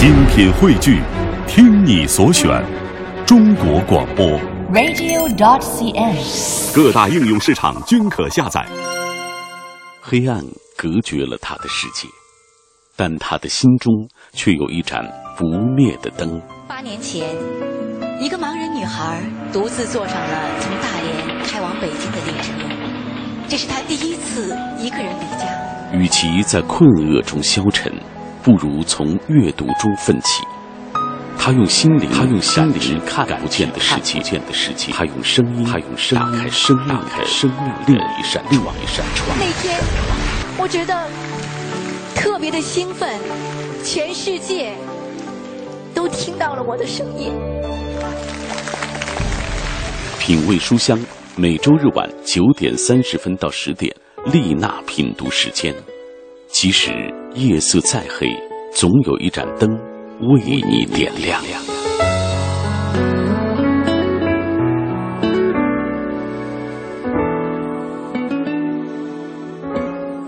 精品汇聚，听你所选，中国广播。radio.cn。各大应用市场均可下载。黑暗隔绝了他的世界，但他的心中却有一盏不灭的灯。八年前，一个盲人女孩独自坐上了从大连开往北京的列车，这是她第一次一个人离家。与其在困厄中消沉，不如从阅读中奋起。他用心灵，他用心灵看不见的世界，见的世界。他用声音，他用声音打开生命的生命另一扇另一扇窗。那天，我觉得特别的兴奋，全世界都听到了我的声音。品味书香，每周日晚九点三十分到十点，丽娜品读时间。即使夜色再黑，总有一盏灯为你点亮。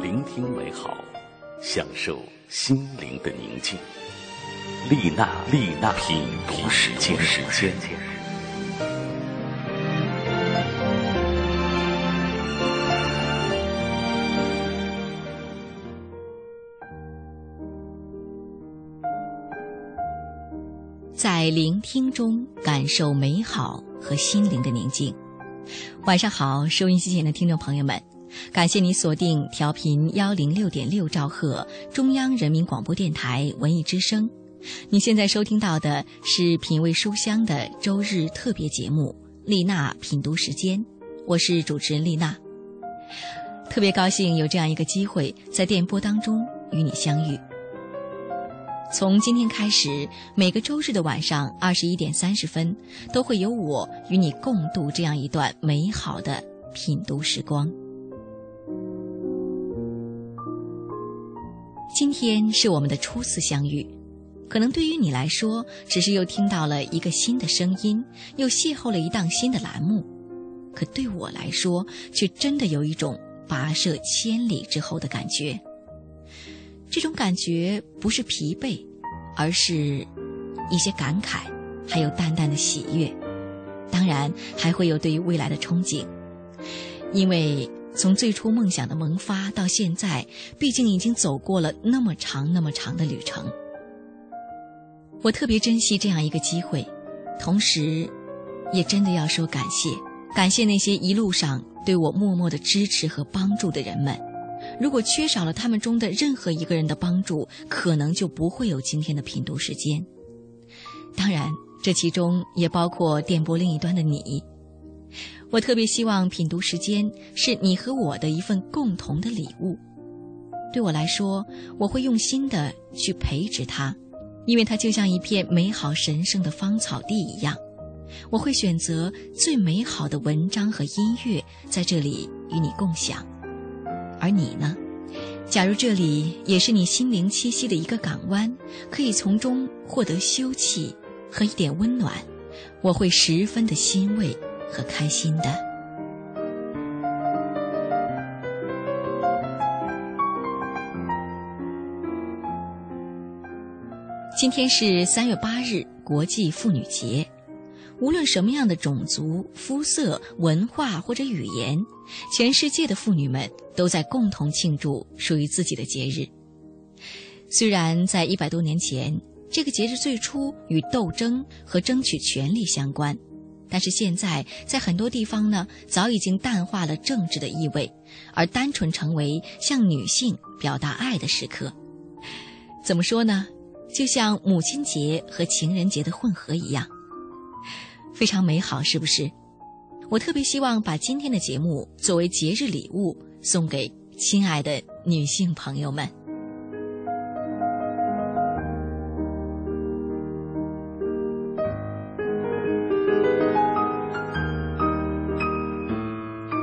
聆听美好，享受心灵的宁静。丽娜，丽娜品读时间，时间。在聆听中感受美好和心灵的宁静。晚上好，收音机前的听众朋友们，感谢你锁定调频幺零六点六兆赫中央人民广播电台文艺之声。你现在收听到的是品味书香的周日特别节目《丽娜品读时间》，我是主持人丽娜。特别高兴有这样一个机会在电波当中与你相遇。从今天开始，每个周日的晚上二十一点三十分，都会有我与你共度这样一段美好的品读时光。今天是我们的初次相遇，可能对于你来说，只是又听到了一个新的声音，又邂逅了一档新的栏目；可对我来说，却真的有一种跋涉千里之后的感觉。这种感觉不是疲惫，而是一些感慨，还有淡淡的喜悦，当然还会有对于未来的憧憬。因为从最初梦想的萌发到现在，毕竟已经走过了那么长、那么长的旅程。我特别珍惜这样一个机会，同时，也真的要说感谢，感谢那些一路上对我默默的支持和帮助的人们。如果缺少了他们中的任何一个人的帮助，可能就不会有今天的品读时间。当然，这其中也包括电波另一端的你。我特别希望品读时间是你和我的一份共同的礼物。对我来说，我会用心的去培植它，因为它就像一片美好神圣的芳草地一样。我会选择最美好的文章和音乐，在这里与你共享。而你呢？假如这里也是你心灵栖息的一个港湾，可以从中获得休憩和一点温暖，我会十分的欣慰和开心的。今天是三月八日，国际妇女节。无论什么样的种族、肤色、文化或者语言，全世界的妇女们都在共同庆祝属于自己的节日。虽然在一百多年前，这个节日最初与斗争和争取权利相关，但是现在在很多地方呢，早已经淡化了政治的意味，而单纯成为向女性表达爱的时刻。怎么说呢？就像母亲节和情人节的混合一样。非常美好，是不是？我特别希望把今天的节目作为节日礼物送给亲爱的女性朋友们。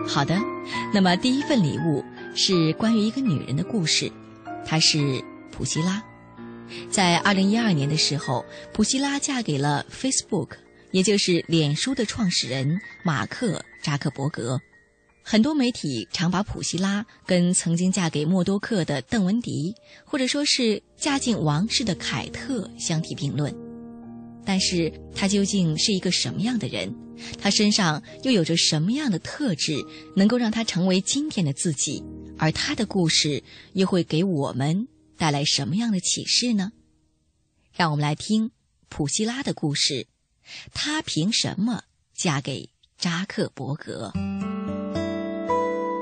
好的，那么第一份礼物是关于一个女人的故事，她是普希拉。在二零一二年的时候，普希拉嫁给了 Facebook。也就是脸书的创始人马克·扎克伯格，很多媒体常把普希拉跟曾经嫁给默多克的邓文迪，或者说是嫁进王室的凯特相提并论。但是他究竟是一个什么样的人？他身上又有着什么样的特质，能够让他成为今天的自己？而他的故事又会给我们带来什么样的启示呢？让我们来听普希拉的故事。她凭什么嫁给扎克伯格？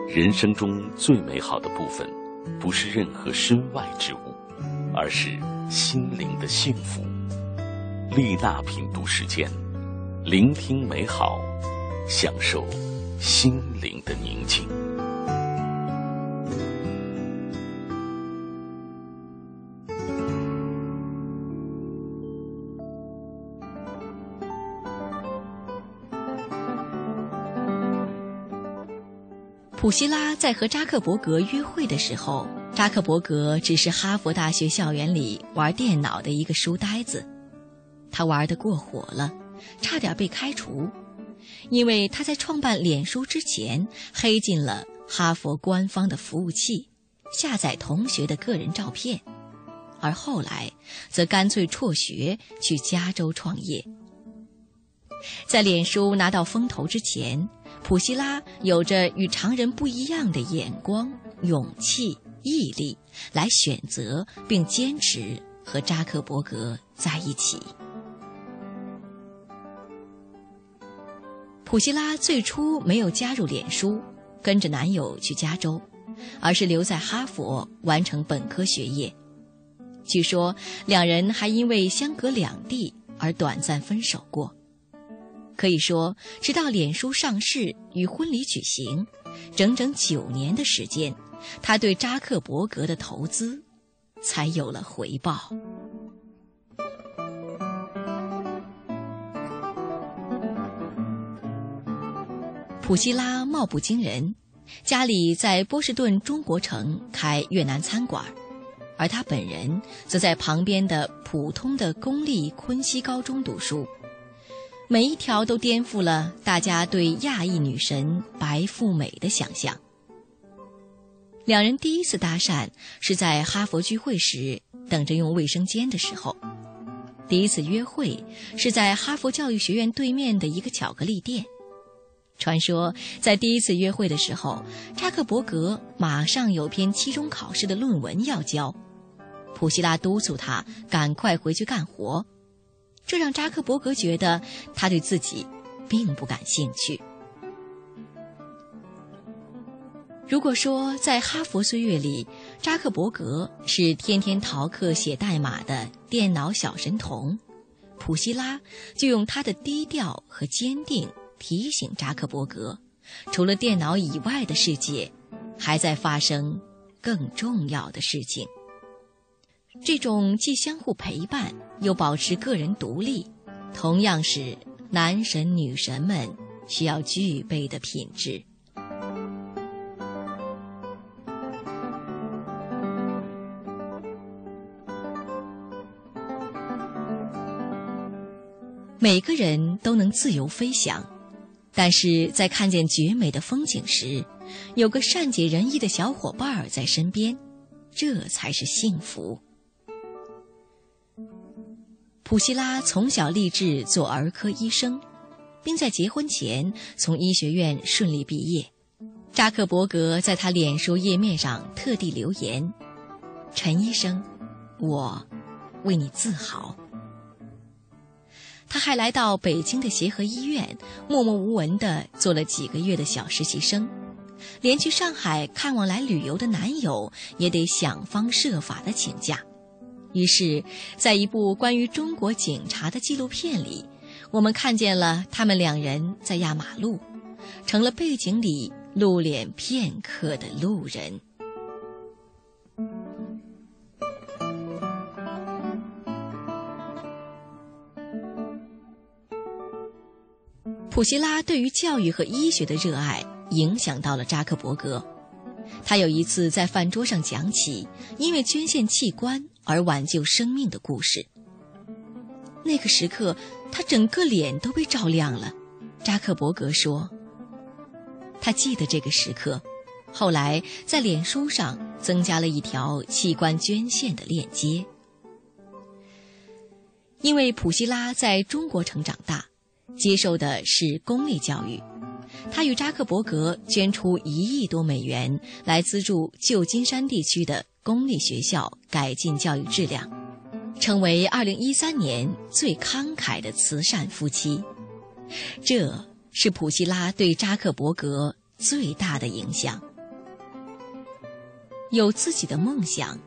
人生中最美好的部分，不是任何身外之物，而是心灵的幸福。丽娜品读时间，聆听美好，享受心灵的宁静。普希拉在和扎克伯格约会的时候，扎克伯格只是哈佛大学校园里玩电脑的一个书呆子。他玩得过火了，差点被开除，因为他在创办脸书之前黑进了哈佛官方的服务器，下载同学的个人照片，而后来则干脆辍学去加州创业。在脸书拿到风头之前。普希拉有着与常人不一样的眼光、勇气、毅力，来选择并坚持和扎克伯格在一起。普希拉最初没有加入脸书，跟着男友去加州，而是留在哈佛完成本科学业。据说两人还因为相隔两地而短暂分手过。可以说，直到脸书上市与婚礼举行，整整九年的时间，他对扎克伯格的投资才有了回报。普希拉貌不惊人，家里在波士顿中国城开越南餐馆，而他本人则在旁边的普通的公立昆西高中读书。每一条都颠覆了大家对亚裔女神白富美的想象。两人第一次搭讪是在哈佛聚会时，等着用卫生间的时候；第一次约会是在哈佛教育学院对面的一个巧克力店。传说在第一次约会的时候，扎克伯格马上有篇期中考试的论文要交，普希拉督促他赶快回去干活。这让扎克伯格觉得他对自己并不感兴趣。如果说在哈佛岁月里，扎克伯格是天天逃课写代码的电脑小神童，普希拉就用他的低调和坚定提醒扎克伯格，除了电脑以外的世界，还在发生更重要的事情。这种既相互陪伴又保持个人独立，同样是男神女神们需要具备的品质。每个人都能自由飞翔，但是在看见绝美的风景时，有个善解人意的小伙伴在身边，这才是幸福。普希拉从小立志做儿科医生，并在结婚前从医学院顺利毕业。扎克伯格在他脸书页面上特地留言：“陈医生，我为你自豪。”他还来到北京的协和医院，默默无闻地做了几个月的小实习生，连去上海看望来旅游的男友也得想方设法地请假。于是，在一部关于中国警察的纪录片里，我们看见了他们两人在压马路，成了背景里露脸片刻的路人。普希拉对于教育和医学的热爱，影响到了扎克伯格。他有一次在饭桌上讲起，因为捐献器官。而挽救生命的故事。那个时刻，他整个脸都被照亮了。扎克伯格说：“他记得这个时刻，后来在脸书上增加了一条器官捐献的链接。因为普希拉在中国城长大，接受的是公立教育，他与扎克伯格捐出一亿多美元来资助旧金山地区的公立学校改进教育质量，成为2013年最慷慨的慈善夫妻。这是普希拉对扎克伯格最大的影响。有自己的梦想，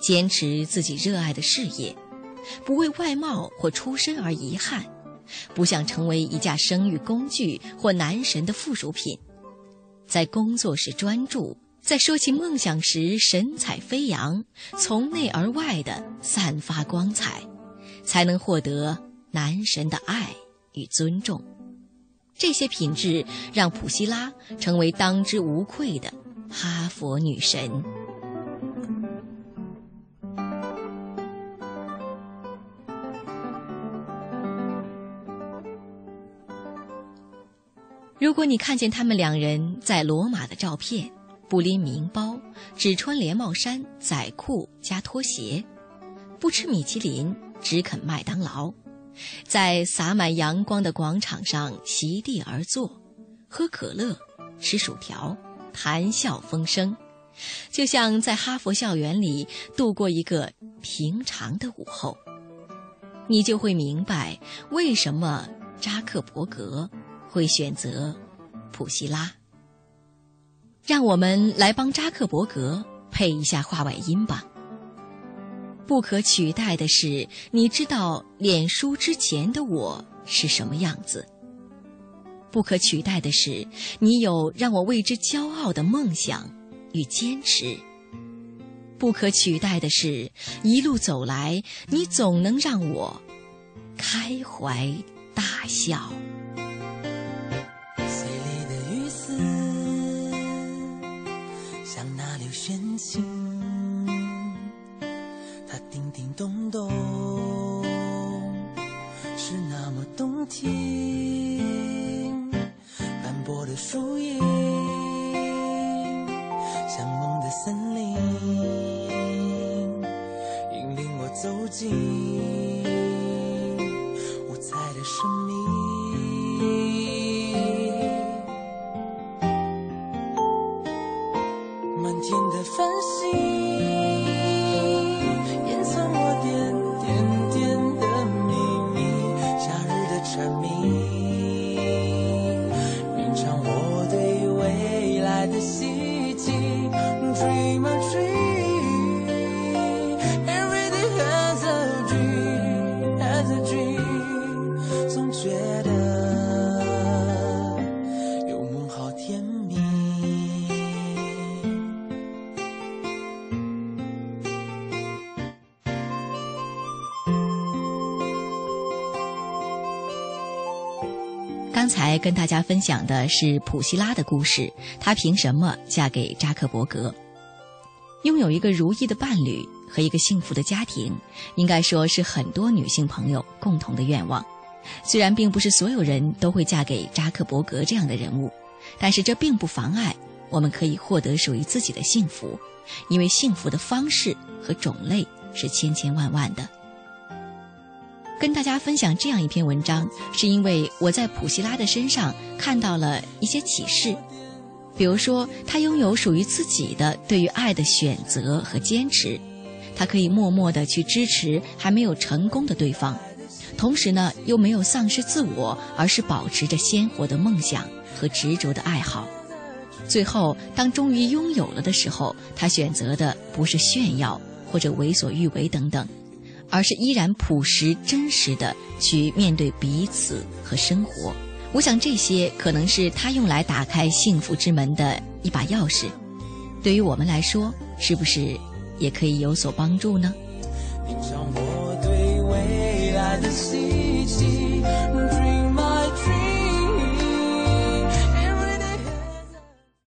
坚持自己热爱的事业。不为外貌或出身而遗憾，不想成为一架生育工具或男神的附属品，在工作时专注，在说起梦想时神采飞扬，从内而外的散发光彩，才能获得男神的爱与尊重。这些品质让普希拉成为当之无愧的哈佛女神。如果你看见他们两人在罗马的照片，不拎名包，只穿连帽衫、仔裤加拖鞋，不吃米其林，只啃麦当劳，在洒满阳光的广场上席地而坐，喝可乐，吃薯条，谈笑风生，就像在哈佛校园里度过一个平常的午后，你就会明白为什么扎克伯格。会选择普希拉。让我们来帮扎克伯格配一下话外音吧。不可取代的是，你知道脸书之前的我是什么样子。不可取代的是，你有让我为之骄傲的梦想与坚持。不可取代的是，一路走来，你总能让我开怀大笑。树影，像梦的森林，引领我走进五彩的生命。满天的繁星，掩藏我点点点的秘密。夏日的蝉鸣。刚才跟大家分享的是普希拉的故事，她凭什么嫁给扎克伯格？拥有一个如意的伴侣和一个幸福的家庭，应该说是很多女性朋友共同的愿望。虽然并不是所有人都会嫁给扎克伯格这样的人物，但是这并不妨碍我们可以获得属于自己的幸福，因为幸福的方式和种类是千千万万的。跟大家分享这样一篇文章，是因为我在普希拉的身上看到了一些启示。比如说，他拥有属于自己的对于爱的选择和坚持，他可以默默的去支持还没有成功的对方，同时呢，又没有丧失自我，而是保持着鲜活的梦想和执着的爱好。最后，当终于拥有了的时候，他选择的不是炫耀或者为所欲为等等。而是依然朴实真实的去面对彼此和生活，我想这些可能是他用来打开幸福之门的一把钥匙。对于我们来说，是不是也可以有所帮助呢？